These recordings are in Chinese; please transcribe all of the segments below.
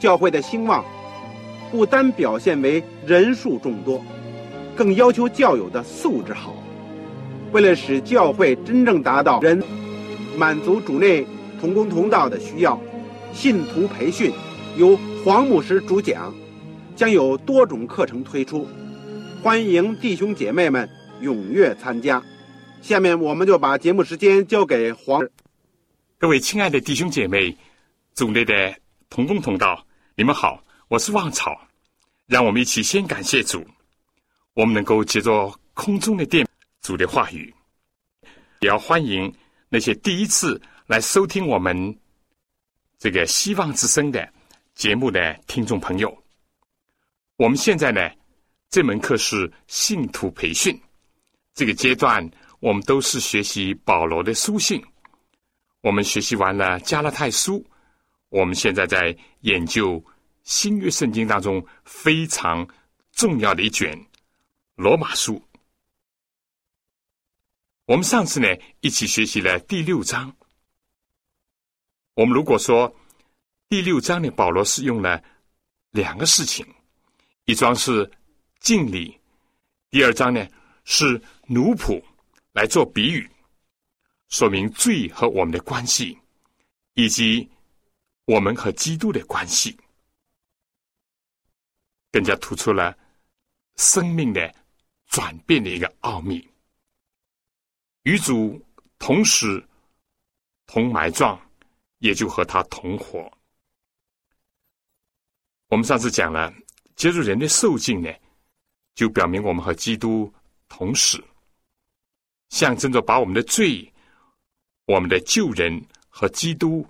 教会的兴旺，不单表现为人数众多，更要求教友的素质好。为了使教会真正达到人满足主内同工同道的需要，信徒培训由黄牧师主讲，将有多种课程推出，欢迎弟兄姐妹们踊跃参加。下面我们就把节目时间交给黄。各位亲爱的弟兄姐妹，组内的同工同道，你们好，我是旺草。让我们一起先感谢主，我们能够接着空中的电主的话语，也要欢迎那些第一次来收听我们这个希望之声的节目的听众朋友。我们现在呢，这门课是信徒培训这个阶段。我们都是学习保罗的书信，我们学习完了加拉太书，我们现在在研究新约圣经当中非常重要的一卷罗马书。我们上次呢一起学习了第六章。我们如果说第六章呢，保罗是用了两个事情，一桩是敬礼，第二章呢是奴仆。来做比喻，说明罪和我们的关系，以及我们和基督的关系，更加突出了生命的转变的一个奥秘。与主同时同埋葬，也就和他同活。我们上次讲了，接触人的受尽呢，就表明我们和基督同死。象征着把我们的罪、我们的旧人和基督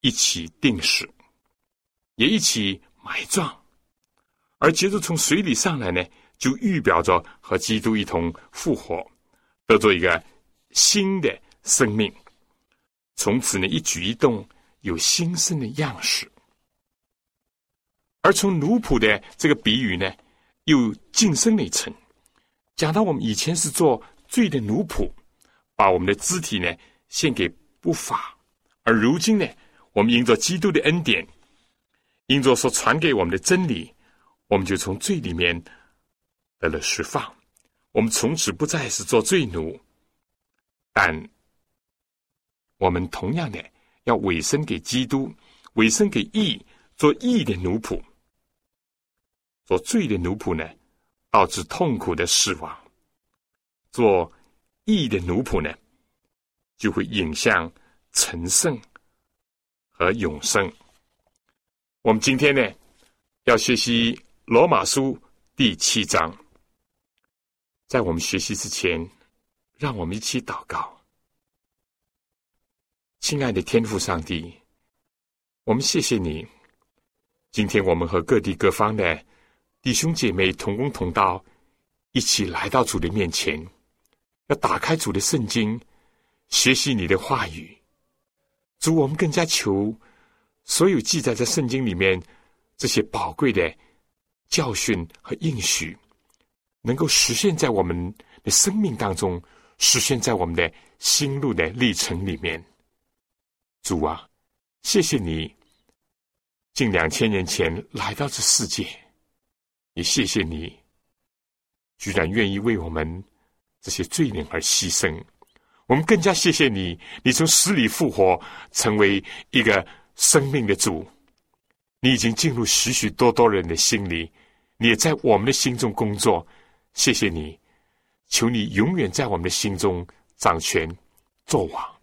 一起定死，也一起埋葬；而接着从水里上来呢，就预表着和基督一同复活，得做一个新的生命。从此呢，一举一动有新生的样式。而从奴仆的这个比喻呢，又晋升了一层，讲到我们以前是做。罪的奴仆，把我们的肢体呢献给不法，而如今呢，我们因着基督的恩典，因着所传给我们的真理，我们就从罪里面得了释放。我们从此不再是做罪奴，但我们同样的要委身给基督，委身给义，做义的奴仆。做罪的奴仆呢，导致痛苦的死亡。做义的奴仆呢，就会引向成圣和永生。我们今天呢，要学习罗马书第七章。在我们学习之前，让我们一起祷告。亲爱的天父上帝，我们谢谢你。今天我们和各地各方的弟兄姐妹同工同道，一起来到主的面前。要打开主的圣经，学习你的话语。主，我们更加求所有记载在圣经里面这些宝贵的教训和应许，能够实现在我们的生命当中，实现在我们的心路的历程里面。主啊，谢谢你近两千年前来到这世界，也谢谢你居然愿意为我们。这些罪人而牺牲，我们更加谢谢你。你从死里复活，成为一个生命的主。你已经进入许许多多人的心里，你也在我们的心中工作。谢谢你，求你永远在我们的心中掌权作王，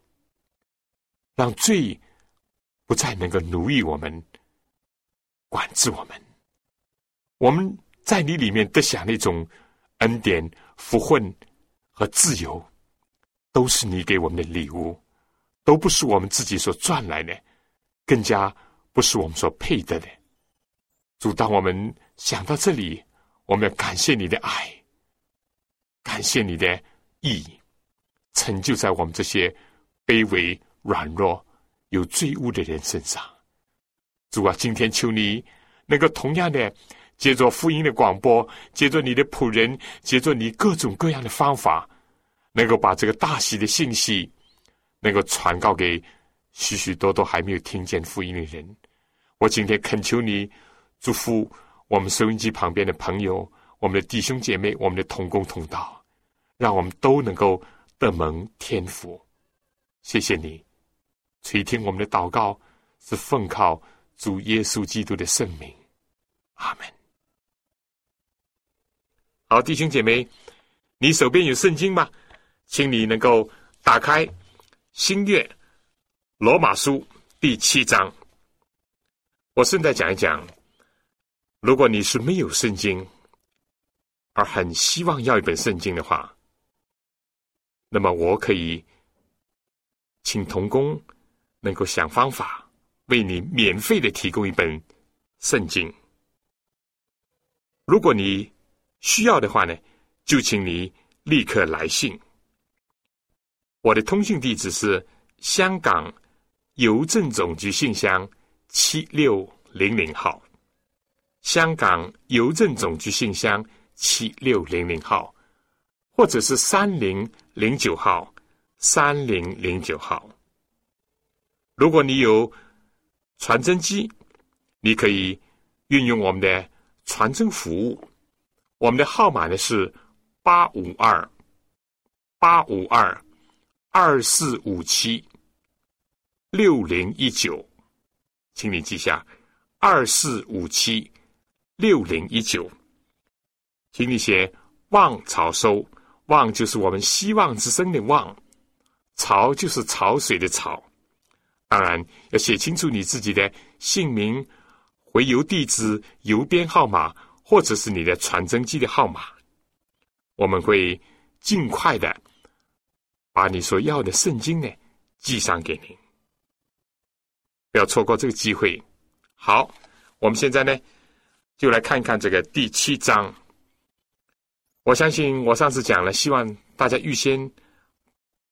让罪不再能够奴役我们、管制我们。我们在你里面得享那种恩典福分。和自由，都是你给我们的礼物，都不是我们自己所赚来的，更加不是我们所配得的。主，当我们想到这里，我们要感谢你的爱，感谢你的义，成就在我们这些卑微、软弱、有罪恶的人身上。主啊，今天求你能够同样的，借着福音的广播，借着你的仆人，借着你各种各样的方法，能够把这个大喜的信息，能够传告给许许多多还没有听见福音的人。我今天恳求你。祝福我们收音机旁边的朋友，我们的弟兄姐妹，我们的同工同道，让我们都能够得蒙天福。谢谢你垂听我们的祷告，是奉靠主耶稣基督的圣名。阿门。好，弟兄姐妹，你手边有圣经吗？请你能够打开新约罗马书第七章。我顺带讲一讲。如果你是没有圣经，而很希望要一本圣经的话，那么我可以请童工能够想方法为你免费的提供一本圣经。如果你需要的话呢，就请你立刻来信。我的通讯地址是香港邮政总局信箱七六零零号。香港邮政总局信箱七六零零号，或者是三零零九号，三零零九号。如果你有传真机，你可以运用我们的传真服务。我们的号码呢是八五二八五二二四五七六零一九，请你记下二四五七。六零一九，请你写“望潮收”，“望”就是我们希望之声的“望”，“潮”就是潮水的“潮”。当然要写清楚你自己的姓名、回邮地址、邮编号码，或者是你的传真机的号码。我们会尽快的把你所要的圣经呢寄上给您，不要错过这个机会。好，我们现在呢。就来看一看这个第七章。我相信我上次讲了，希望大家预先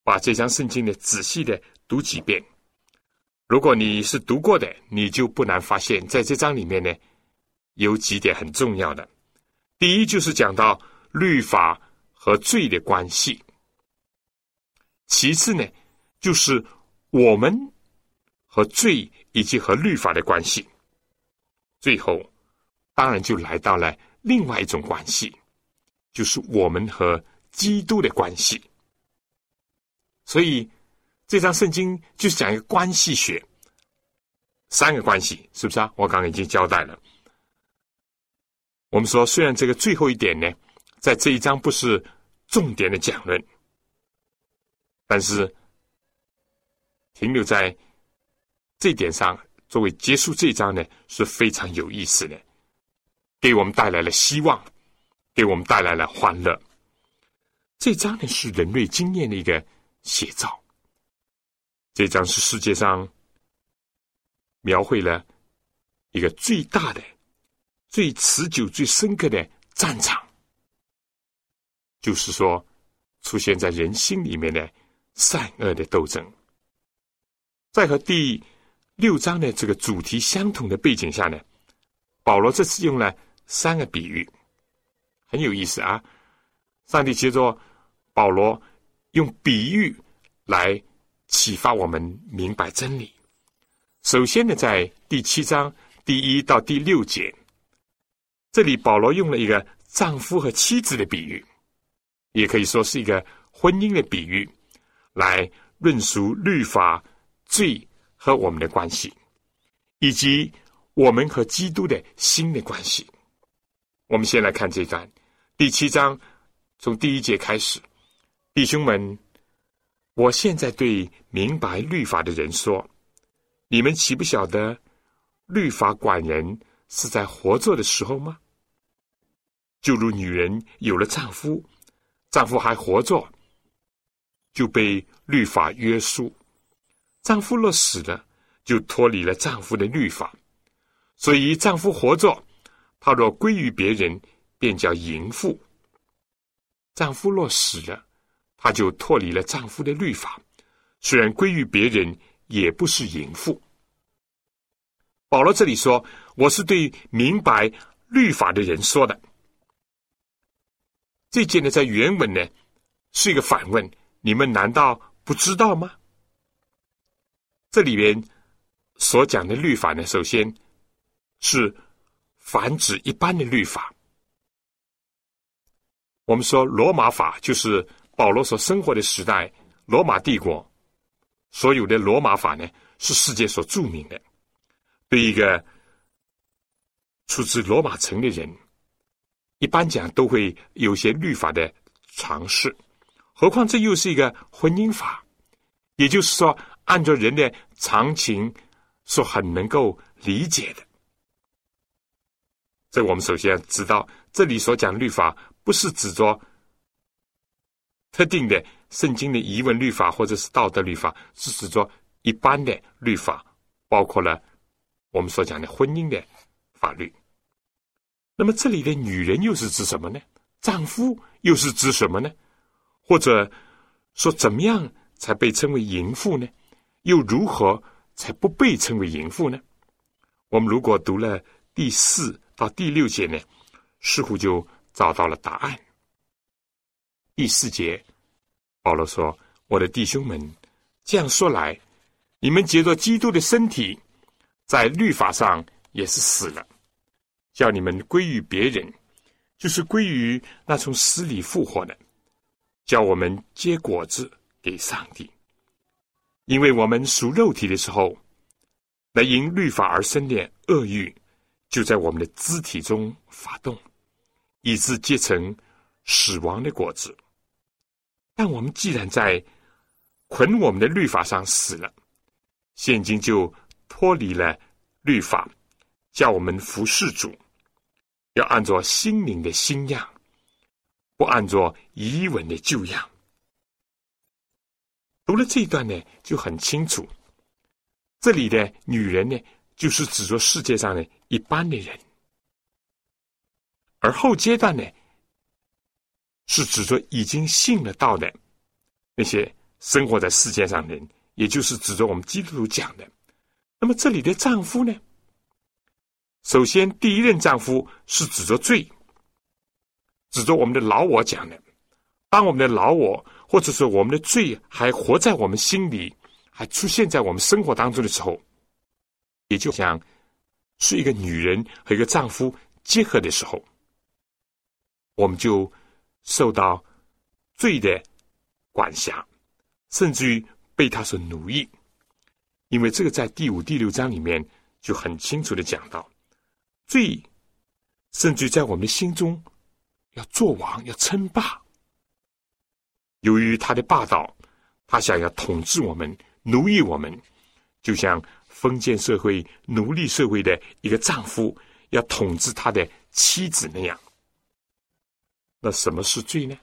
把这张圣经呢仔细的读几遍。如果你是读过的，你就不难发现，在这章里面呢，有几点很重要的。第一，就是讲到律法和罪的关系；其次呢，就是我们和罪以及和律法的关系；最后。当然，就来到了另外一种关系，就是我们和基督的关系。所以，这张圣经就是讲一个关系学，三个关系，是不是啊？我刚刚已经交代了。我们说，虽然这个最后一点呢，在这一章不是重点的讲论，但是停留在这点上，作为结束这一章呢，是非常有意思的。给我们带来了希望，给我们带来了欢乐。这张呢是人类经验的一个写照。这张是世界上描绘了一个最大的、最持久、最深刻的战场，就是说出现在人心里面的善恶的斗争。在和第六章的这个主题相同的背景下呢，保罗这次用了。三个比喻很有意思啊！上帝接着保罗用比喻来启发我们明白真理。首先呢，在第七章第一到第六节，这里保罗用了一个丈夫和妻子的比喻，也可以说是一个婚姻的比喻，来论述律法、罪和我们的关系，以及我们和基督的新的关系。我们先来看这段第七章，从第一节开始。弟兄们，我现在对明白律法的人说：你们岂不晓得，律法管人是在活着的时候吗？就如女人有了丈夫，丈夫还活着，就被律法约束；丈夫若死了，就脱离了丈夫的律法。所以丈夫活着，他若归于别人，便叫淫妇；丈夫若死了，他就脱离了丈夫的律法，虽然归于别人，也不是淫妇。保罗这里说：“我是对明白律法的人说的。”这件呢，在原文呢是一个反问：你们难道不知道吗？这里边所讲的律法呢，首先是繁殖一般的律法。我们说罗马法就是保罗所生活的时代，罗马帝国所有的罗马法呢，是世界所著名的。对一个出自罗马城的人，一般讲都会有些律法的尝试，何况这又是一个婚姻法，也就是说，按照人的常情，是很能够理解的。这我们首先知道，这里所讲的律法，不是指着特定的圣经的疑问律法，或者是道德律法，是指着一般的律法，包括了。我们所讲的婚姻的法律，那么这里的女人又是指什么呢？丈夫又是指什么呢？或者说怎么样才被称为淫妇呢？又如何才不被称为淫妇呢？我们如果读了第四到第六节呢，似乎就找到了答案。第四节，保罗说：“我的弟兄们，这样说来，你们借着基督的身体。”在律法上也是死了，叫你们归于别人，就是归于那从死里复活的，叫我们结果子给上帝。因为我们属肉体的时候，那因律法而生的恶欲，就在我们的肢体中发动，以致结成死亡的果子。但我们既然在捆我们的律法上死了，现今就。脱离了律法，叫我们服侍主，要按照心灵的新样，不按照遗文的旧样。读了这一段呢，就很清楚，这里的女人呢，就是指着世界上的一般的人，而后阶段呢，是指着已经信了道的那些生活在世界上的人，也就是指着我们基督徒讲的。那么这里的丈夫呢？首先，第一任丈夫是指着罪，指着我们的老我讲的。当我们的老我或者是我们的罪还活在我们心里，还出现在我们生活当中的时候，也就像是一个女人和一个丈夫结合的时候，我们就受到罪的管辖，甚至于被他所奴役。因为这个在第五、第六章里面就很清楚的讲到，罪甚至于在我们的心中要做王、要称霸。由于他的霸道，他想要统治我们、奴役我们，就像封建社会、奴隶社会的一个丈夫要统治他的妻子那样。那什么是罪呢？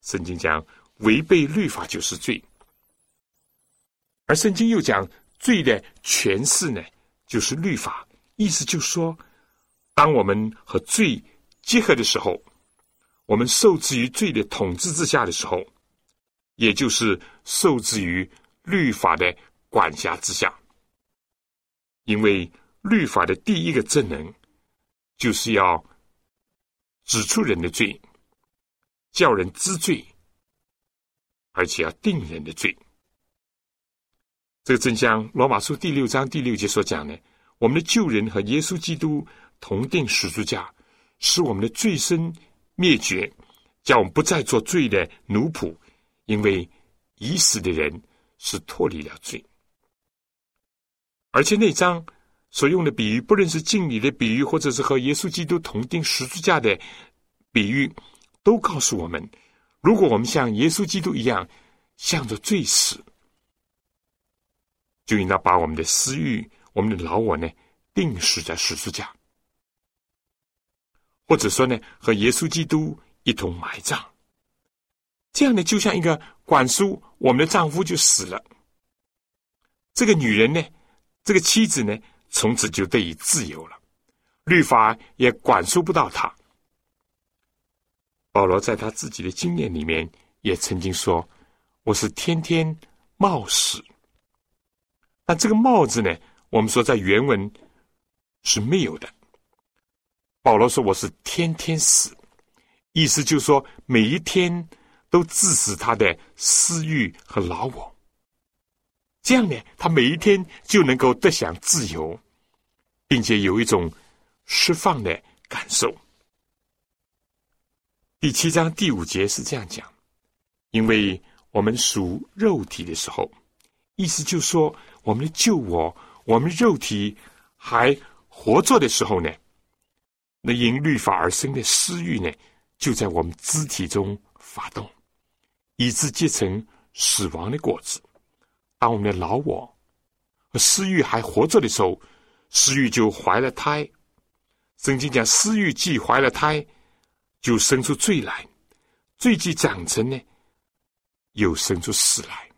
圣经讲，违背律法就是罪。而圣经又讲罪的诠释呢，就是律法，意思就是说，当我们和罪结合的时候，我们受制于罪的统治之下的时候，也就是受制于律法的管辖之下。因为律法的第一个职能，就是要指出人的罪，叫人知罪，而且要定人的罪。这个正像罗马书第六章第六节所讲的，我们的旧人和耶稣基督同定十字架，使我们的罪身灭绝，叫我们不再做罪的奴仆，因为已死的人是脱离了罪。而且那章所用的比喻，不论是敬礼的比喻，或者是和耶稣基督同定十字架的比喻，都告诉我们，如果我们像耶稣基督一样，向着罪死。就应当把我们的私欲、我们的老我呢，定死在十字架，或者说呢，和耶稣基督一同埋葬。这样呢，就像一个管束我们的丈夫就死了，这个女人呢，这个妻子呢，从此就得以自由了，律法也管束不到他。保罗在他自己的经验里面也曾经说：“我是天天冒死。”那这个“冒”字呢，我们说在原文是没有的。保罗说：“我是天天死。”意思就是说，每一天都致死他的私欲和老我。这样呢，他每一天就能够得享自由，并且有一种释放的感受。第七章第五节是这样讲：，因为我们属肉体的时候，意思就是说，我们的旧我，我们肉体还活着的时候呢，那因律法而生的私欲呢，就在我们肢体中发动，以致结成死亡的果子。当我们的老我和私欲还活着的时候，私欲就怀了胎。圣经讲，私欲既怀了胎，就生出罪来；罪既长成呢，又生出死来。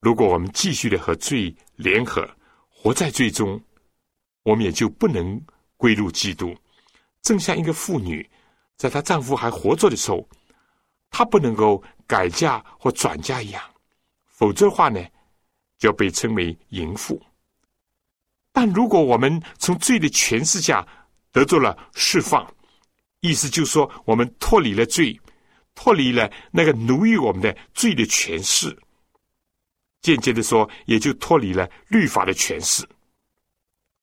如果我们继续的和罪联合，活在罪中，我们也就不能归入基督。正像一个妇女，在她丈夫还活着的时候，她不能够改嫁或转嫁一样。否则的话呢，就要被称为淫妇。但如果我们从罪的权势下得到了释放，意思就是说，我们脱离了罪，脱离了那个奴役我们的罪的权势，间接的说，也就脱离了律法的权势，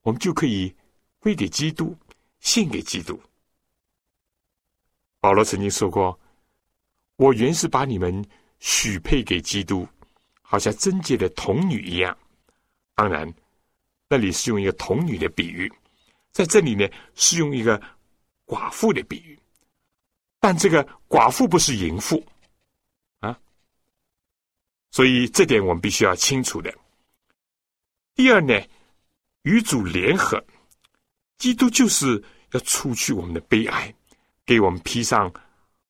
我们就可以归给基督，献给基督。保罗曾经说过：“我原是把你们许配给基督。”好像贞洁的童女一样，当然，那里是用一个童女的比喻，在这里呢是用一个寡妇的比喻，但这个寡妇不是淫妇啊，所以这点我们必须要清楚的。第二呢，与主联合，基督就是要除去我们的悲哀，给我们披上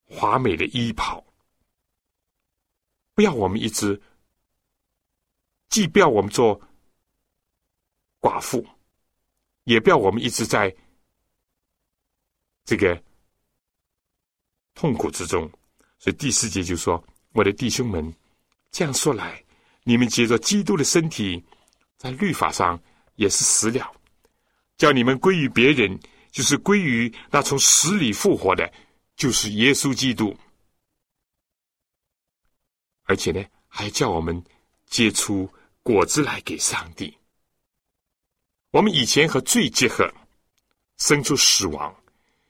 华美的衣袍，不要我们一直。既不要我们做寡妇，也不要我们一直在这个痛苦之中。所以第四节就说：“我的弟兄们，这样说来，你们接着基督的身体，在律法上也是死了，叫你们归于别人，就是归于那从死里复活的，就是耶稣基督。而且呢，还叫我们结出。”果子来给上帝。我们以前和罪结合，生出死亡；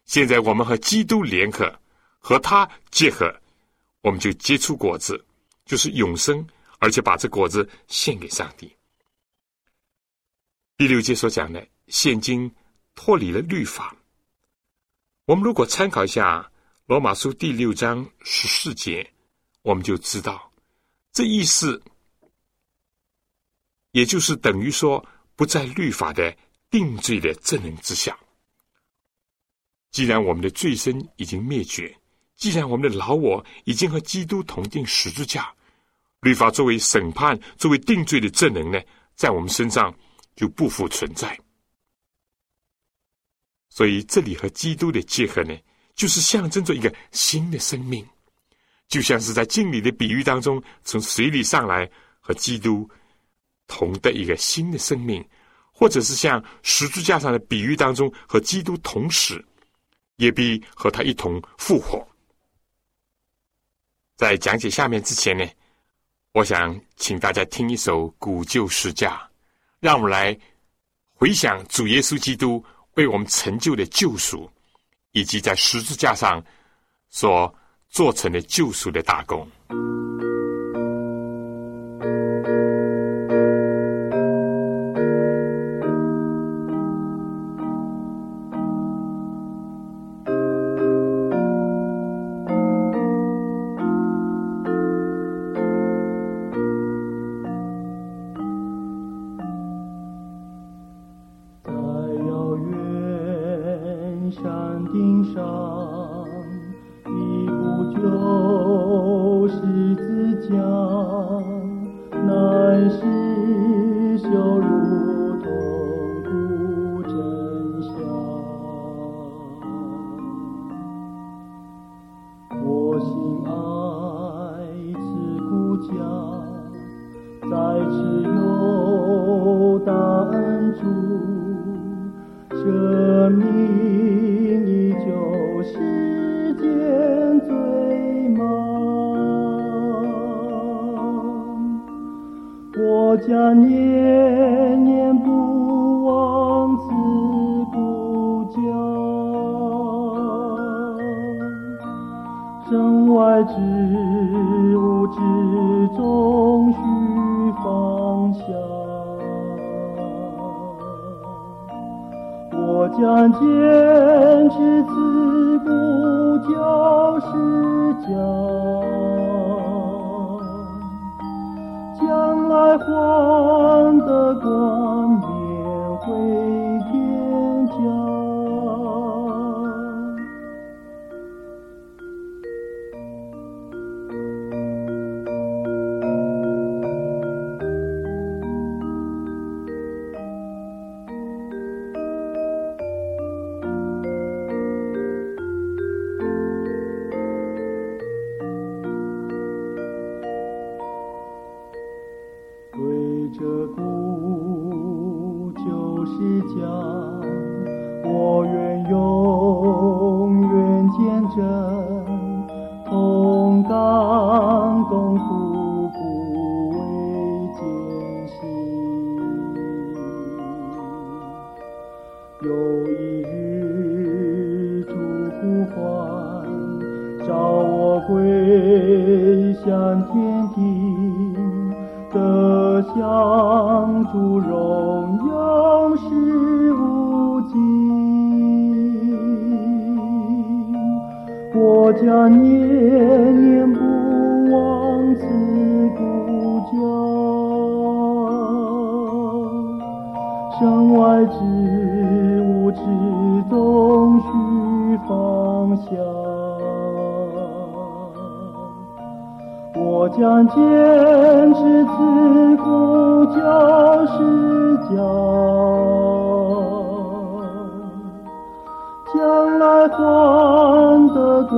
现在我们和基督联合，和他结合，我们就结出果子，就是永生，而且把这果子献给上帝。第六节所讲的，现今脱离了律法。我们如果参考一下罗马书第六章十四节，我们就知道这意思。也就是等于说，不在律法的定罪的证人之下。既然我们的罪身已经灭绝，既然我们的老我已经和基督同定十字架，律法作为审判、作为定罪的证人呢，在我们身上就不复存在。所以，这里和基督的结合呢，就是象征着一个新的生命，就像是在敬礼的比喻当中，从水里上来和基督。同的一个新的生命，或者是像十字架上的比喻当中，和基督同死，也必和他一同复活。在讲解下面之前呢，我想请大家听一首古旧诗家，让我们来回想主耶稣基督为我们成就的救赎，以及在十字架上所做成的救赎的大功。有一日主呼唤，召我归向天庭，得享主荣耀是无尽。我将念念不忘此故乡。身外之之终须放下。我将坚持自古就是讲，将来换得冠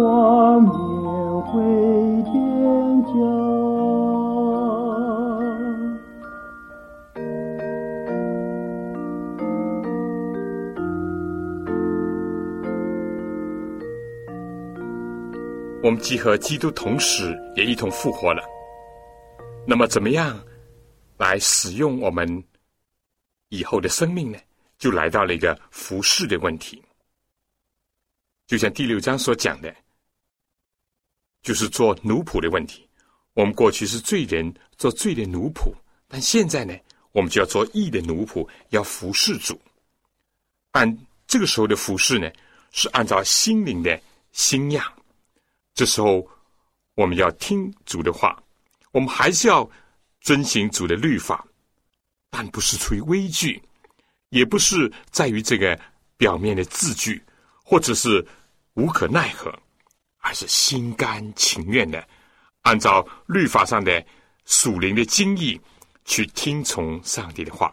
冕回我们既和基督同死，也一同复活了。那么，怎么样来使用我们以后的生命呢？就来到了一个服侍的问题。就像第六章所讲的，就是做奴仆的问题。我们过去是罪人，做罪的奴仆，但现在呢，我们就要做义的奴仆，要服侍主。按这个时候的服侍呢，是按照心灵的新样。这时候，我们要听主的话，我们还是要遵行主的律法，但不是出于畏惧，也不是在于这个表面的字句，或者是无可奈何，而是心甘情愿的，按照律法上的属灵的经义去听从上帝的话。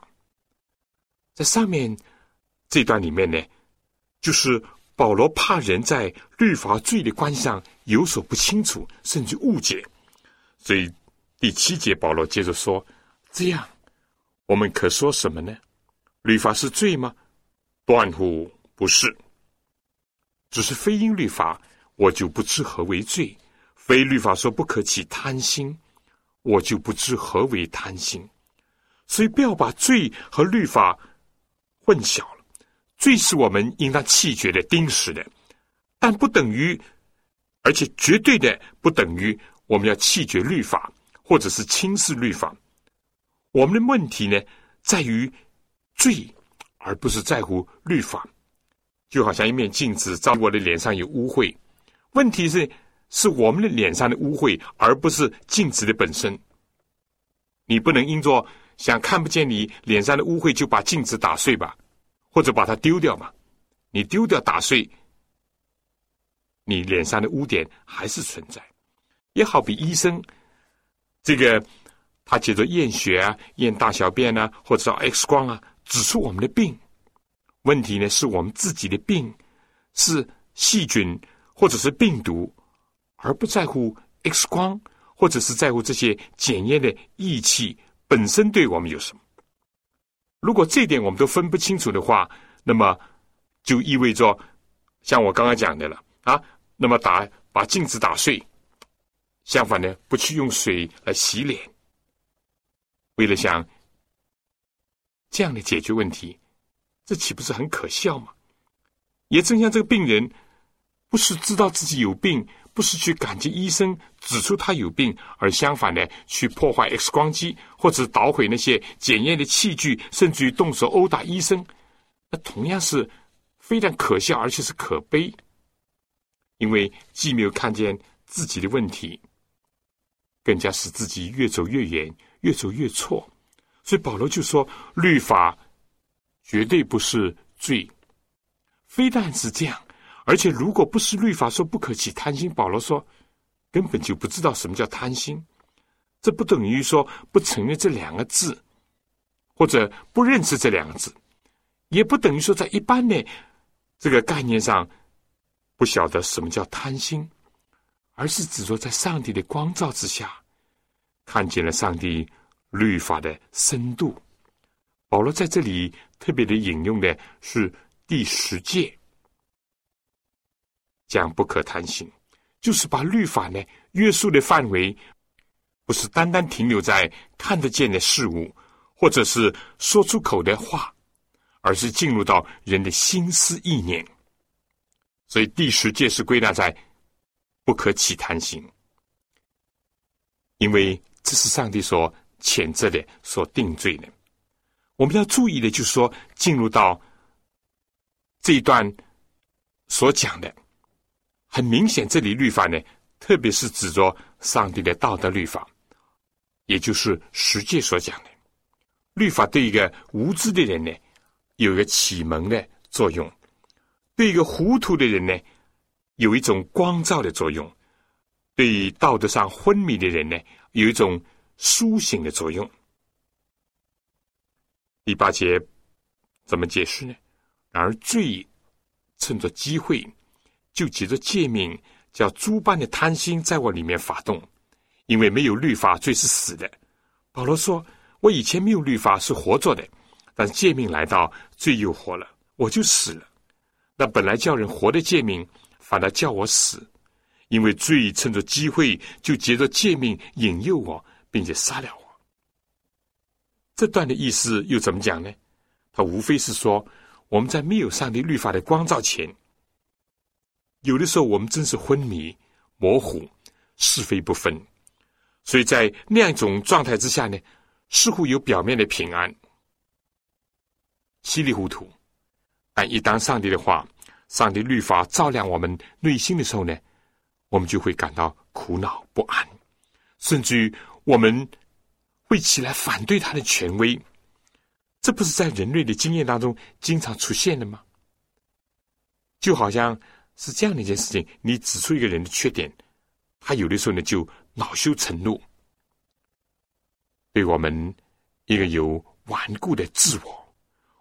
在上面这段里面呢，就是保罗怕人在律法罪的关系上。有所不清楚，甚至误解，所以第七节保罗接着说：“这样，我们可说什么呢？律法是罪吗？断乎不是。只是非因律法，我就不知何为罪；非律法说不可起贪心，我就不知何为贪心。所以不要把罪和律法混淆了。罪是我们应当弃绝的、钉死的，但不等于。”而且绝对的不等于我们要弃绝律法，或者是轻视律法。我们的问题呢，在于罪，而不是在乎律法。就好像一面镜子照我的脸上有污秽，问题是是我们的脸上的污秽，而不是镜子的本身。你不能因着想看不见你脸上的污秽，就把镜子打碎吧，或者把它丢掉嘛？你丢掉打碎。你脸上的污点还是存在，也好比医生，这个他接着验血啊、验大小便啊，或者 X 光啊，指出我们的病问题呢，是我们自己的病，是细菌或者是病毒，而不在乎 X 光或者是在乎这些检验的仪器本身对我们有什么。如果这点我们都分不清楚的话，那么就意味着像我刚刚讲的了啊。那么打把镜子打碎，相反呢，不去用水来洗脸，为了想这样的解决问题，这岂不是很可笑吗？也正像这个病人，不是知道自己有病，不是去感激医生指出他有病，而相反的去破坏 X 光机或者捣毁那些检验的器具，甚至于动手殴打医生，那同样是非常可笑，而且是可悲，因为既没有看见自己的问题，更加使自己越走越远，越走越错。所以保罗就说：“律法绝对不是罪，非但是这样，而且如果不是律法说不可起贪心，保罗说根本就不知道什么叫贪心。这不等于说不承认这两个字，或者不认识这两个字，也不等于说在一般的这个概念上不晓得什么叫贪心，而是指说在上帝的光照之下，看见了上帝。”律法的深度，保罗在这里特别的引用的是第十诫，讲不可贪心，就是把律法呢约束的范围，不是单单停留在看得见的事物，或者是说出口的话，而是进入到人的心思意念。所以第十戒是归纳在不可起贪心，因为这是上帝所。谴责的所定罪的，我们要注意的，就是说，进入到这一段所讲的，很明显，这里律法呢，特别是指着上帝的道德律法，也就是实际所讲的律法，对一个无知的人呢，有一个启蒙的作用；对一个糊涂的人呢，有一种光照的作用；对道德上昏迷的人呢，有一种。苏醒的作用。第八节怎么解释呢？然而罪趁着机会，就借着诫命，叫诸般的贪心在我里面发动。因为没有律法，罪是死的。保罗说：“我以前没有律法是活着的，但诫命来到，罪又活了，我就死了。那本来叫人活的诫命，反而叫我死，因为罪趁着机会，就借着诫命引诱我。”并且杀了我。这段的意思又怎么讲呢？他无非是说，我们在没有上帝律法的光照前，有的时候我们真是昏迷、模糊、是非不分，所以在那样一种状态之下呢，似乎有表面的平安、稀里糊涂。但一当上帝的话、上帝律法照亮我们内心的时候呢，我们就会感到苦恼不安，甚至于。我们会起来反对他的权威，这不是在人类的经验当中经常出现的吗？就好像是这样的一件事情：你指出一个人的缺点，他有的时候呢就恼羞成怒，对我们一个有顽固的自我，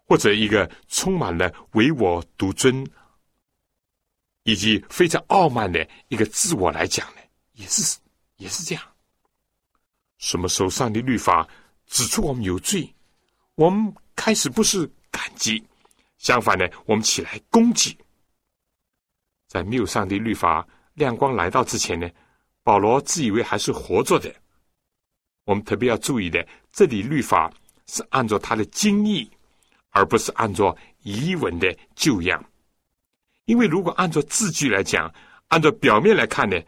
或者一个充满了唯我独尊以及非常傲慢的一个自我来讲呢，也是也是这样。什么时候上帝律法指出我们有罪，我们开始不是感激，相反呢，我们起来攻击。在没有上帝律法亮光来到之前呢，保罗自以为还是活着的。我们特别要注意的，这里律法是按照他的经义，而不是按照遗文的旧样。因为如果按照字句来讲，按照表面来看呢，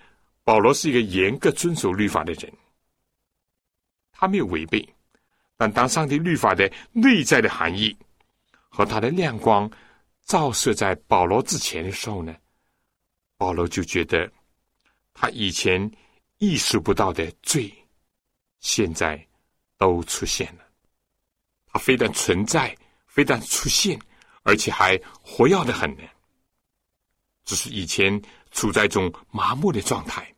保罗是一个严格遵守律法的人。他没有违背，但当上帝律法的内在的含义和他的亮光照射在保罗之前的时候呢，保罗就觉得他以前意识不到的罪，现在都出现了。他非但存在，非但出现，而且还活跃的很呢。只是以前处在一种麻木的状态，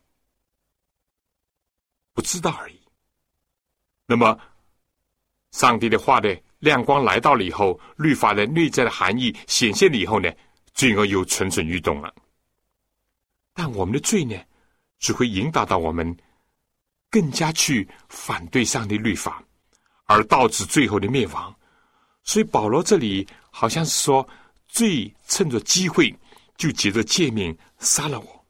不知道而已。那么，上帝的话的亮光来到了以后，律法的内在的含义显现了以后呢，罪恶又蠢蠢欲动了。但我们的罪呢，只会引导到我们更加去反对上帝律法，而导致最后的灭亡。所以保罗这里好像是说，罪趁着机会就借着诫命杀了我。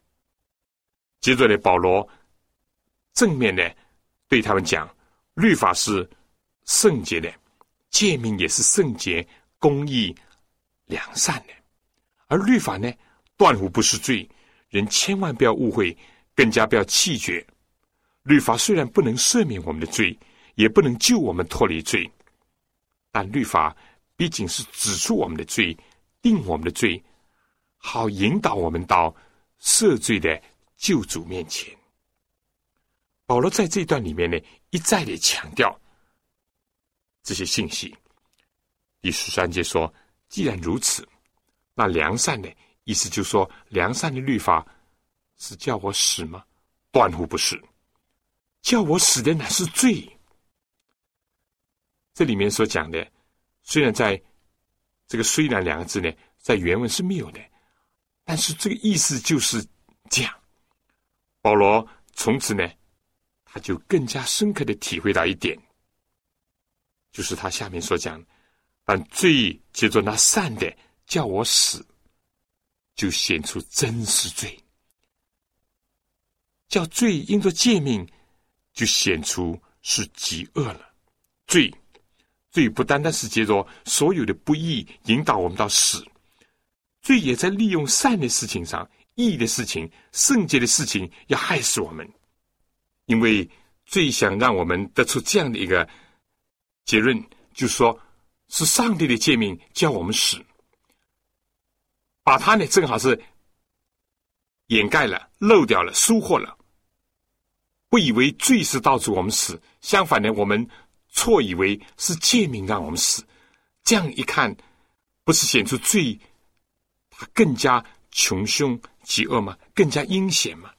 接着呢，保罗正面的对他们讲。律法是圣洁的，诫命也是圣洁、公义、良善的。而律法呢，断乎不是罪。人千万不要误会，更加不要气绝。律法虽然不能赦免我们的罪，也不能救我们脱离罪，但律法毕竟是指出我们的罪，定我们的罪，好引导我们到赦罪的救主面前。保罗在这段里面呢，一再的强调这些信息。第十三节说：“既然如此，那良善呢意思就是说，良善的律法是叫我死吗？断乎不是，叫我死的乃是罪。”这里面所讲的，虽然在这个“虽然”两个字呢，在原文是没有的，但是这个意思就是这样。保罗从此呢。他就更加深刻的体会到一点，就是他下面所讲，但罪接着那善的叫我死，就显出真是罪；叫罪因着诫命，就显出是极恶了。罪，罪不单单是接着所有的不义引导我们到死，罪也在利用善的事情上、义的事情、圣洁的事情，要害死我们。因为最想让我们得出这样的一个结论，就说，是上帝的诫命叫我们死，把它呢正好是掩盖了、漏掉了、疏忽了，不以为罪是导致我们死，相反呢，我们错以为是诫命让我们死。这样一看，不是显出罪，它更加穷凶极恶吗？更加阴险吗？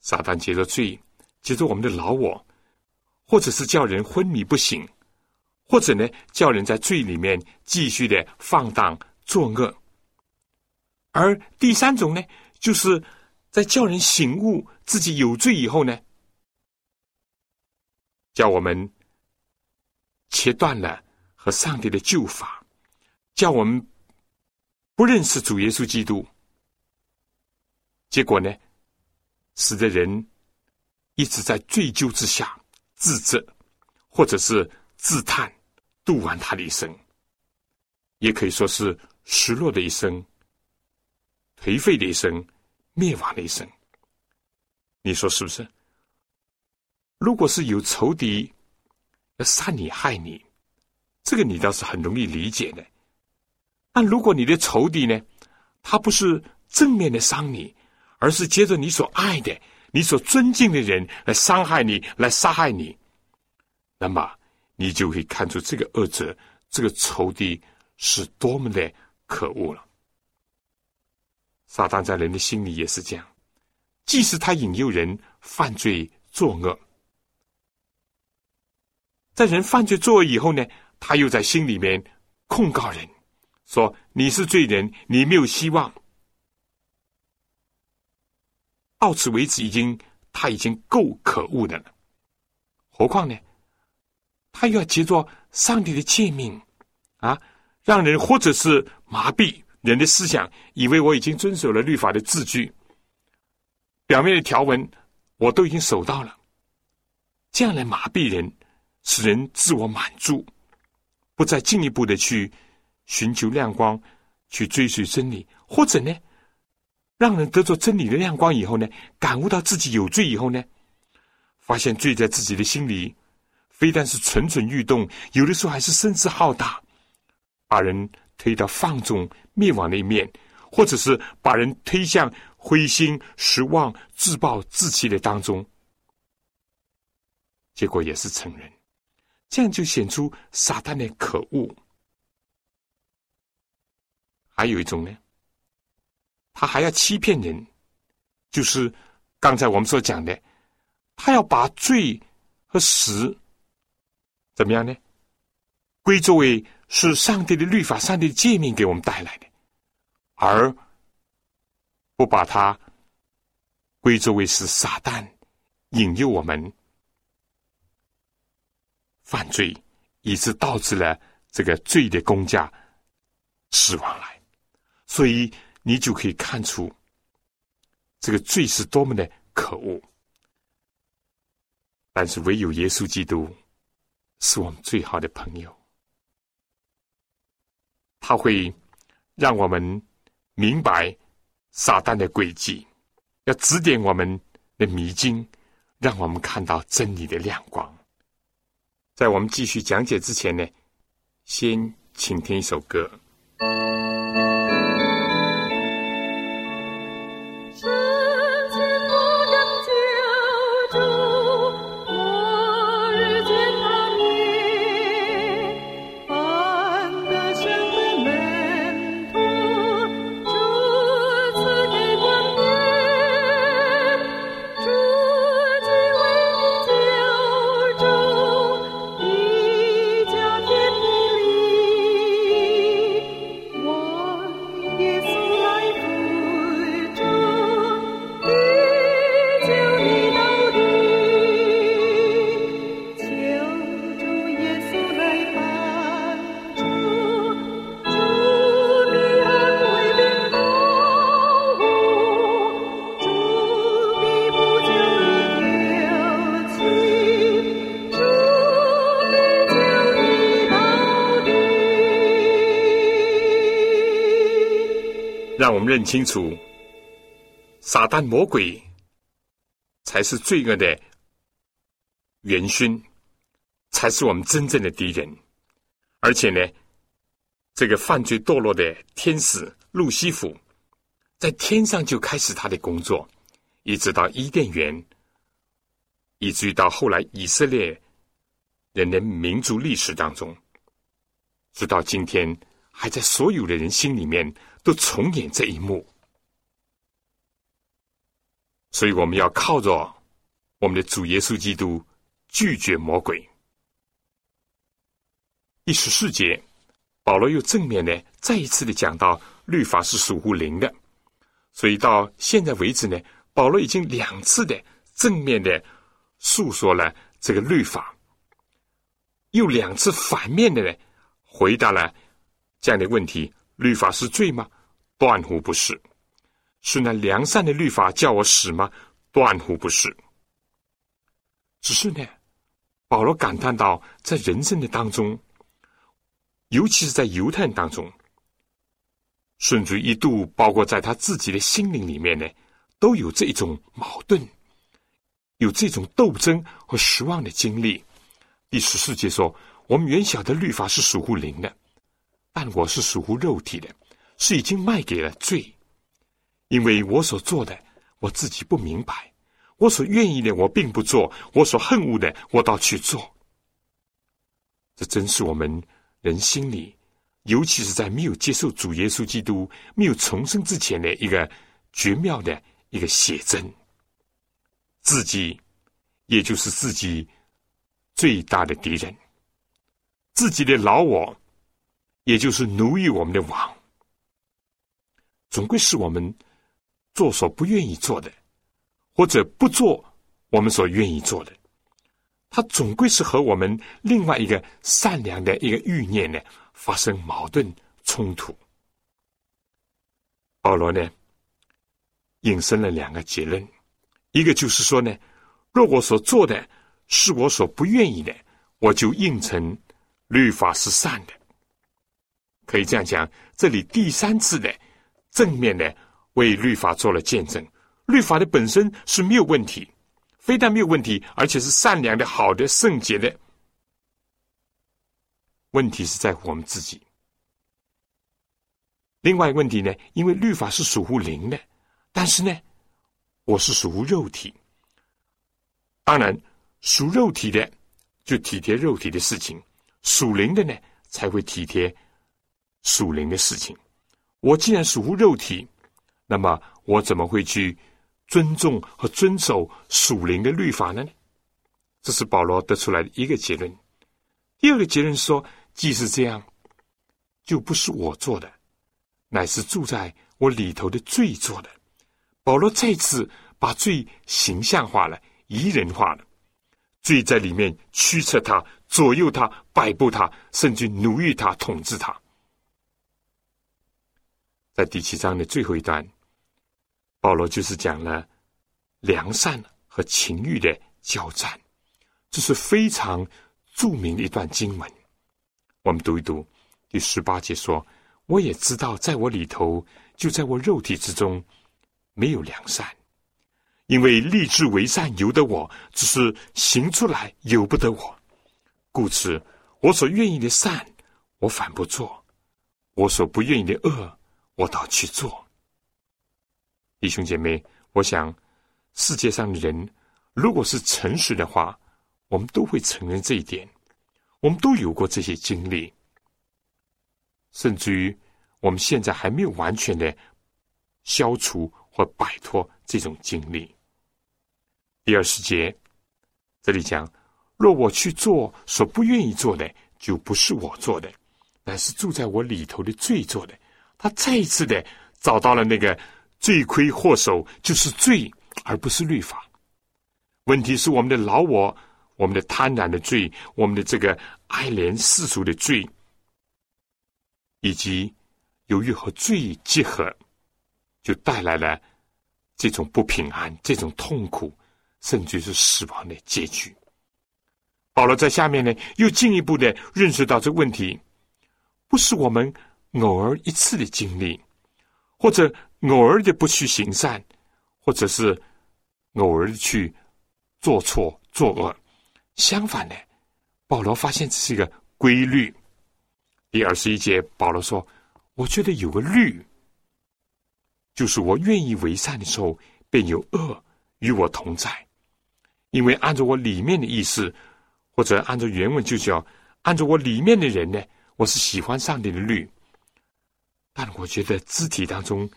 撒旦借着罪，借着我们的老我，或者是叫人昏迷不醒，或者呢叫人在罪里面继续的放荡作恶。而第三种呢，就是在叫人醒悟自己有罪以后呢，叫我们切断了和上帝的救法，叫我们不认识主耶稣基督。结果呢？使得人一直在追究之下自责，或者是自叹，度完他的一生，也可以说是失落的一生、颓废的一生、灭亡的一生。你说是不是？如果是有仇敌要杀你害你，这个你倒是很容易理解的。但如果你的仇敌呢，他不是正面的伤你。而是接着你所爱的、你所尊敬的人来伤害你、来杀害你，那么你就会看出这个恶者、这个仇敌是多么的可恶了。撒旦在人的心里也是这样，即使他引诱人犯罪作恶，在人犯罪作恶以后呢，他又在心里面控告人，说你是罪人，你没有希望。到此为止，已经他已经够可恶的了。何况呢？他又要接着上帝的诫命啊，让人或者是麻痹人的思想，以为我已经遵守了律法的字句，表面的条文我都已经守到了，这样来麻痹人，使人自我满足，不再进一步的去寻求亮光，去追随真理，或者呢？让人得着真理的亮光以后呢，感悟到自己有罪以后呢，发现罪在自己的心里，非但是蠢蠢欲动，有的时候还是声势浩大，把人推到放纵灭亡的一面，或者是把人推向灰心失望、自暴自弃的当中，结果也是成人，这样就显出撒旦的可恶。还有一种呢。他还要欺骗人，就是刚才我们所讲的，他要把罪和死怎么样呢？归作为是上帝的律法、上帝的诫命给我们带来的，而不把它归作为是撒旦引诱我们犯罪，以致导致了这个罪的公价死亡来，所以。你就可以看出，这个罪是多么的可恶。但是唯有耶稣基督是我们最好的朋友，他会让我们明白撒旦的诡计，要指点我们的迷津，让我们看到真理的亮光。在我们继续讲解之前呢，先请听一首歌。让我们认清楚，撒旦魔鬼才是罪恶的元勋，才是我们真正的敌人。而且呢，这个犯罪堕落的天使路西弗，在天上就开始他的工作，一直到伊甸园，以至于到后来以色列人的民族历史当中，直到今天，还在所有的人心里面都重演这一幕。所以，我们要靠着我们的主耶稣基督拒绝魔鬼。第十四节，保罗又正面的再一次的讲到律法是属乎灵的，所以到现在为止呢，保罗已经两次的正面的诉说了这个律法，又两次反面的呢回答了这样的问题：律法是罪吗？断乎不是。是那良善的律法叫我死吗？断乎不是。只是呢，保罗感叹到，在人生的当中。尤其是在犹太人当中，甚至一度包括在他自己的心灵里面呢，都有这种矛盾，有这种斗争和失望的经历。第十四节说：“我们原晓得律法是属乎灵的，但我是属乎肉体的，是已经卖给了罪。因为我所做的，我自己不明白；我所愿意的，我并不做；我所恨恶的，我倒去做。”这真是我们。人心里，尤其是在没有接受主耶稣基督、没有重生之前的一个绝妙的一个写真。自己，也就是自己最大的敌人；自己的老我，也就是奴役我们的王，总归是我们做所不愿意做的，或者不做我们所愿意做的。它总归是和我们另外一个善良的一个欲念呢发生矛盾冲突。保罗呢引申了两个结论，一个就是说呢，若我所做的是我所不愿意的，我就应承律法是善的。可以这样讲，这里第三次的正面的为律法做了见证，律法的本身是没有问题。非但没有问题，而且是善良的、好的、圣洁的。问题是在乎我们自己。另外一个问题呢？因为律法是属乎灵的，但是呢，我是属乎肉体。当然，属肉体的就体贴肉体的事情，属灵的呢才会体贴属灵的事情。我既然属乎肉体，那么我怎么会去？尊重和遵守属灵的律法呢？这是保罗得出来的一个结论。第二个结论说，既是这样，就不是我做的，乃是住在我里头的罪做的。保罗再次把罪形象化了、擬人化了，罪在里面驱策他、左右他、摆布他，甚至奴役他、统治他。在第七章的最后一段。保罗就是讲了良善和情欲的交战，这是非常著名的一段经文。我们读一读第十八节说：“我也知道，在我里头，就在我肉体之中，没有良善，因为立志为善由得我，只是行出来由不得我。故此，我所愿意的善，我反不做；我所不愿意的恶，我倒去做。”弟兄姐妹，我想世界上的人，如果是诚实的话，我们都会承认这一点。我们都有过这些经历，甚至于我们现在还没有完全的消除或摆脱这种经历。第二十节这里讲：若我去做所不愿意做的，就不是我做的，乃是住在我里头的罪做的。他再一次的找到了那个。罪魁祸首就是罪，而不是律法。问题是我们的老我，我们的贪婪的罪，我们的这个爱怜世俗的罪，以及由于和罪结合，就带来了这种不平安、这种痛苦，甚至是死亡的结局。保罗在下面呢，又进一步的认识到这个问题，不是我们偶尔一次的经历。或者偶尔的不去行善，或者是偶尔的去做错作恶。相反呢，保罗发现这是一个规律。第二十一节，保罗说：“我觉得有个律，就是我愿意为善的时候，便有恶与我同在。因为按照我里面的意思，或者按照原文就叫按照我里面的人呢，我是喜欢上帝的律。但我觉得肢体当中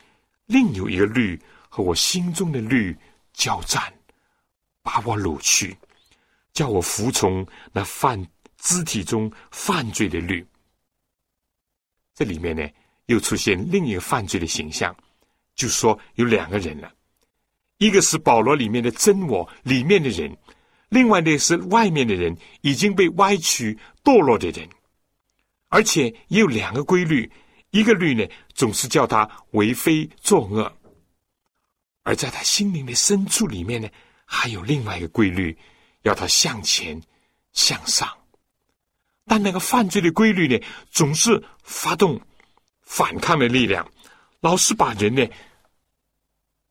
另有一个律和我心中的律交战，把我掳去，叫我服从那犯肢体中犯罪的律。”这里面呢，又出现另一个犯罪的形象，就说有两个人了，一个是保罗里面的真我里面的人，另外呢是外面的人已经被歪曲堕落的人，而且也有两个规律，一个律呢总是叫他为非作恶，而在他心灵的深处里面呢，还有另外一个规律，要他向前向上。但那个犯罪的规律呢，总是发动反抗的力量，老是把人呢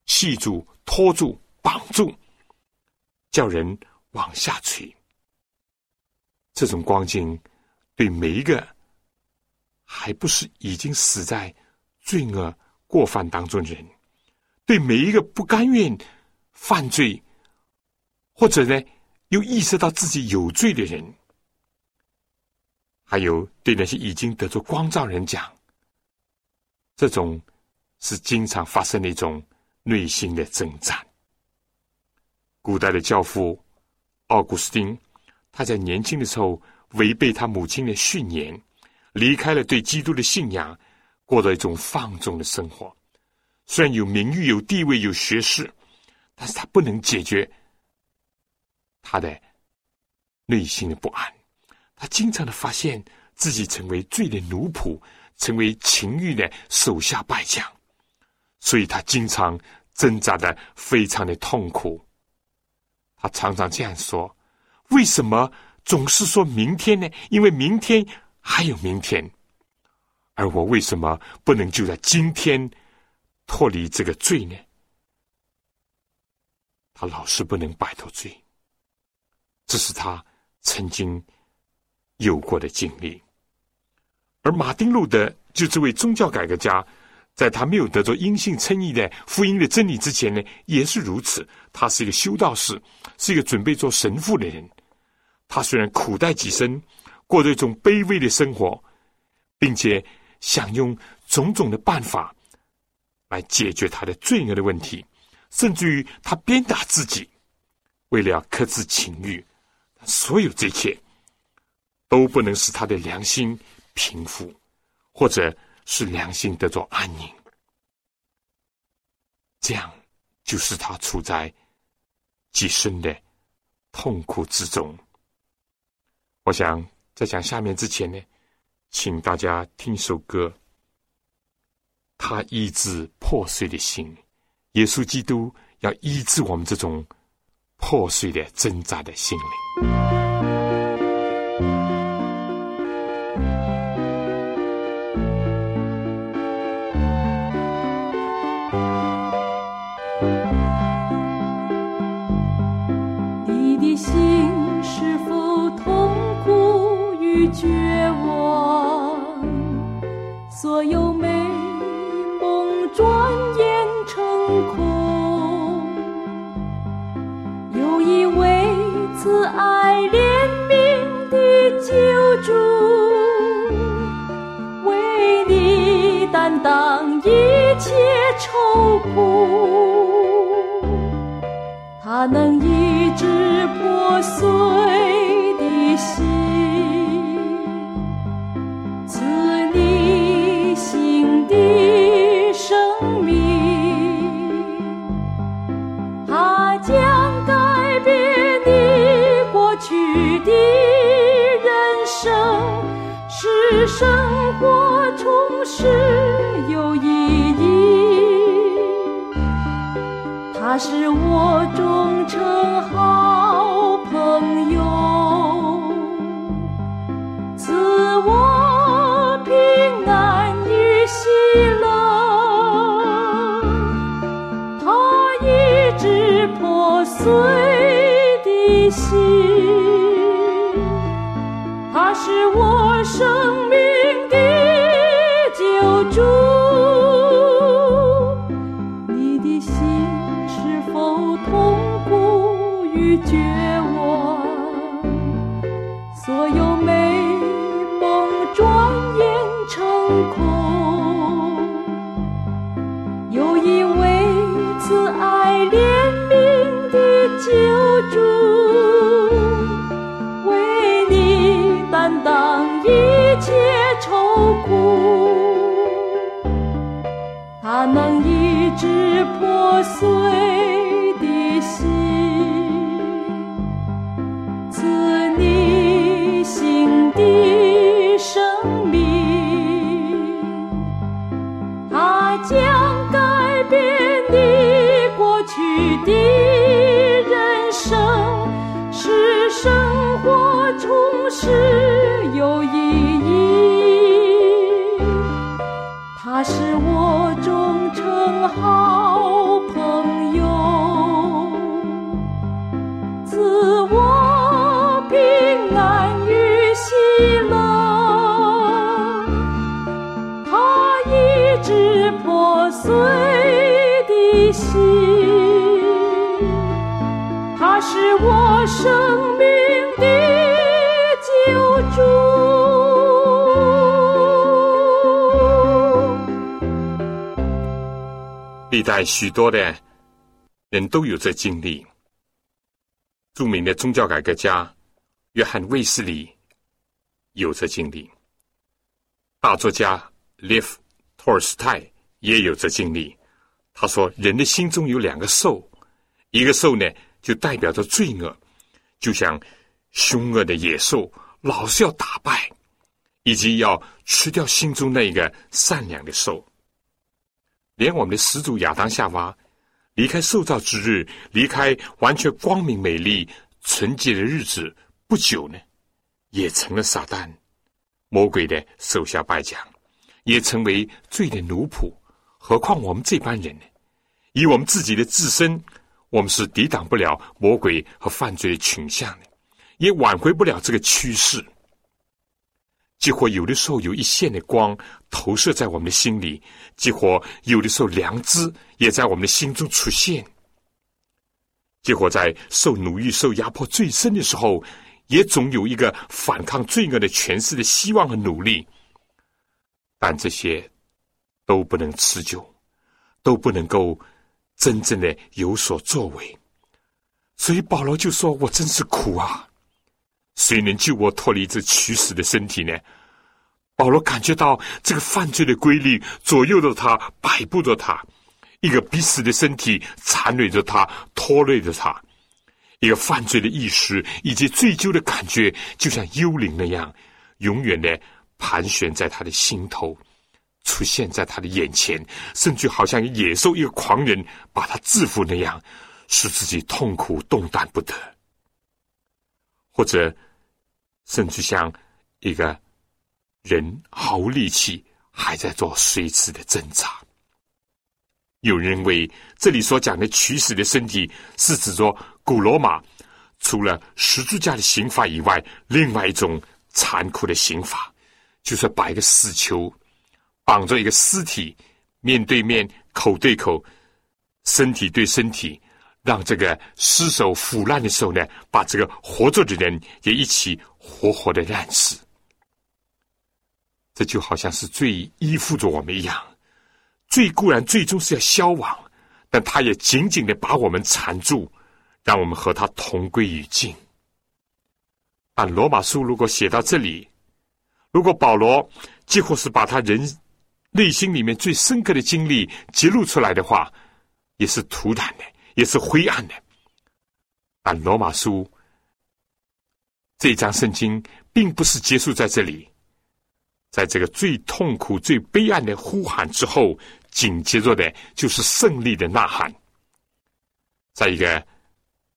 系住、拖住、绑住，叫人往下垂。这种光景，对每一个还不是已经死在罪恶过犯当中的人，对每一个不甘愿犯罪，或者呢又意识到自己有罪的人。还有对那些已经得着光照人讲，这种是经常发生的一种内心的征战。古代的教父奥古斯丁，他在年轻的时候违背他母亲的训言，离开了对基督的信仰，过着一种放纵的生活。虽然有名誉、有地位、有学识，但是他不能解决他的内心的不安。他经常的发现自己成为罪的奴仆，成为情欲的手下败将，所以他经常挣扎的非常的痛苦。他常常这样说：“为什么总是说明天呢？因为明天还有明天，而我为什么不能就在今天脱离这个罪呢？”他老是不能摆脱罪，这是他曾经。有过的经历，而马丁路德就这位宗教改革家，在他没有得着阴性称义的福音的真理之前呢，也是如此。他是一个修道士，是一个准备做神父的人。他虽然苦待己身，过着一种卑微的生活，并且想用种种的办法来解决他的罪恶的问题，甚至于他鞭打自己，为了克制情欲，所有这一切。都不能使他的良心平复，或者是良心得到安宁，这样就使他处在极深的痛苦之中。我想在讲下面之前呢，请大家听首歌，他医治破碎的心，耶稣基督要医治我们这种破碎的挣扎的心灵。他能医治破碎的心。赐你新的生命，它将改变你过去的人生，使生活充实有意义。它是我美梦转眼成空有一位慈爱怜悯的救主为你担当一切愁苦。他能一直破碎一代许多的人都有这经历。著名的宗教改革家约翰卫斯理有这经历，大作家列夫托尔斯泰也有这经历。他说，人的心中有两个兽，一个兽呢就代表着罪恶，就像凶恶的野兽，老是要打败，以及要吃掉心中那个善良的兽。连我们的始祖亚当夏娃离开受造之日，离开完全光明美丽、纯洁的日子不久呢，也成了撒旦、魔鬼的手下败将，也成为罪的奴仆。何况我们这班人呢？以我们自己的自身，我们是抵挡不了魔鬼和犯罪的倾向的，也挽回不了这个趋势。几乎有的时候有一线的光投射在我们的心里，几乎有的时候良知也在我们的心中出现。结果在受奴役、受压迫最深的时候，也总有一个反抗罪恶的权势的希望和努力。但这些都不能持久，都不能够真正的有所作为。所以保罗就说：“我真是苦啊！谁能救我脱离这屈死的身体呢？”保罗感觉到这个犯罪的规律左右着他，摆布着他。一个必死的身体缠累着他，拖累着他；一个犯罪的意识以及醉酒的感觉，就像幽灵那样，永远的盘旋在他的心头，出现在他的眼前，甚至好像野兽一个狂人把他制服那样，使自己痛苦动弹不得，或者甚至像一个人毫无力气，还在做随时的挣扎。有人认为，这里所讲的取死的身体，是指着古罗马除了十字架的刑罚以外，另外一种残酷的刑罚，就是把一个死囚绑着一个尸体，面对面、口对口、身体对身体，让这个尸首腐烂的时候呢，把这个活着的人也一起活活的烂死。这就好像是最依附着我们一样。罪固然最终是要消亡，但他也紧紧的把我们缠住，让我们和他同归于尽。按罗马书如果写到这里，如果保罗几乎是把他人内心里面最深刻的经历揭露出来的话，也是突然的，也是灰暗的。但罗马书这张圣经并不是结束在这里，在这个最痛苦、最悲哀的呼喊之后。紧接着的就是胜利的呐喊，在一个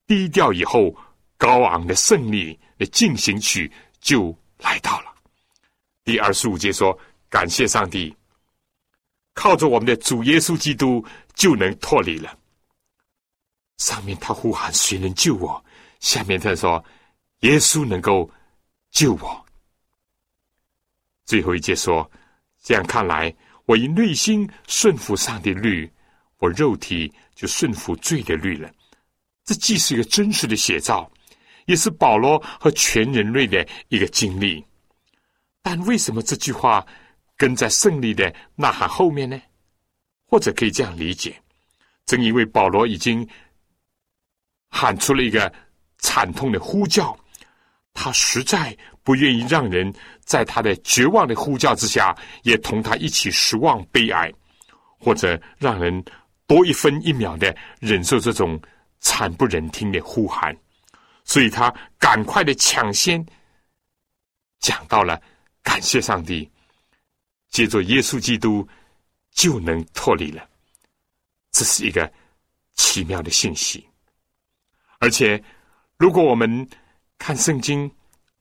低调以后，高昂的胜利的进行曲就来到了。第二十五节说：“感谢上帝，靠着我们的主耶稣基督就能脱离了。”上面他呼喊：“谁能救我？”下面他说：“耶稣能够救我。”最后一节说：“这样看来。”我以内心顺服上帝律，我肉体就顺服罪的律了。这既是一个真实的写照，也是保罗和全人类的一个经历。但为什么这句话跟在胜利的呐喊后面呢？或者可以这样理解：正因为保罗已经喊出了一个惨痛的呼叫，他实在不愿意让人在他的绝望的呼叫之下，也同他一起失望悲哀，或者让人多一分一秒的忍受这种惨不忍听的呼喊。所以他赶快的抢先讲到了感谢上帝，借着耶稣基督就能脱离了，这是一个奇妙的信息。而且，如果我们看圣经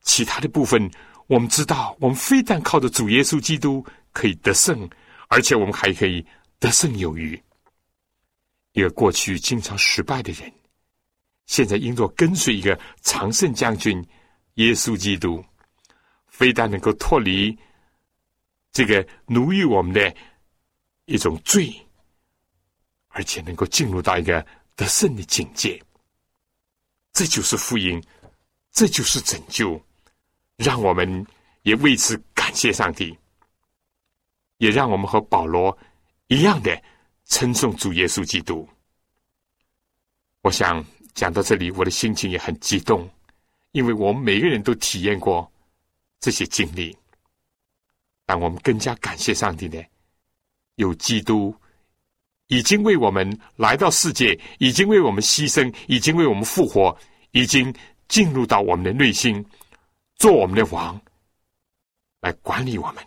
其他的部分，我们知道，我们非但靠着主耶稣基督可以得胜，而且我们还可以得胜有余。一个过去经常失败的人。现在因着跟随一个常胜将军耶稣基督，非但能够脱离这个奴役我们的一种罪，而且能够进入到一个得胜的境界。这就是福音，这就是拯救，让我们也为此感谢上帝，也让我们和保罗一样的称颂主耶稣基督。我想。讲到这里，我的心情也很激动，因为我们每个人都体验过这些经历。但我们更加感谢上帝呢，有基督已经为我们来到世界，已经为我们牺牲，已经为我们复活，已经进入到我们的内心，做我们的王，来管理我们。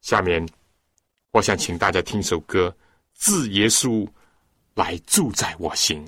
下面，我想请大家听首歌，《自耶稣来住在我心》。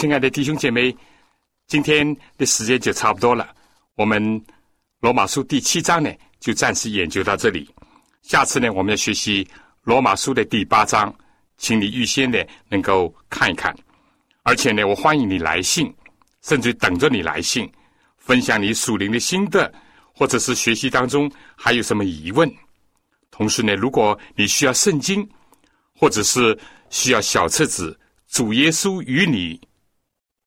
亲爱的弟兄姐妹，今天的时间就差不多了。我们罗马书第七章呢，就暂时研究到这里。下次呢，我们要学习罗马书的第八章，请你预先呢能够看一看。而且呢，我欢迎你来信，甚至等着你来信，分享你属灵的心得，或者是学习当中还有什么疑问。同时呢，如果你需要圣经，或者是需要小册子《主耶稣与你》，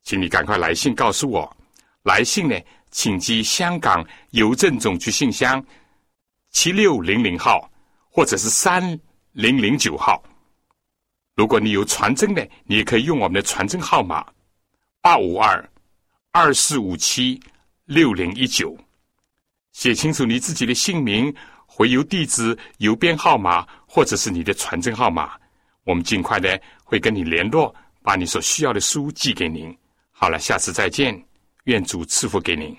请你赶快来信告诉我。来信呢，请寄香港邮政总局信箱七六零零号，或者是三零零九号。如果你有传真呢，你也可以用我们的传真号码二五二二四五七六零一九，写清楚你自己的姓名、回邮地址、邮编号码，或者是你的传真号码，我们尽快的会跟你联络，把你所需要的书寄给您。好了，下次再见，愿主赐福给您。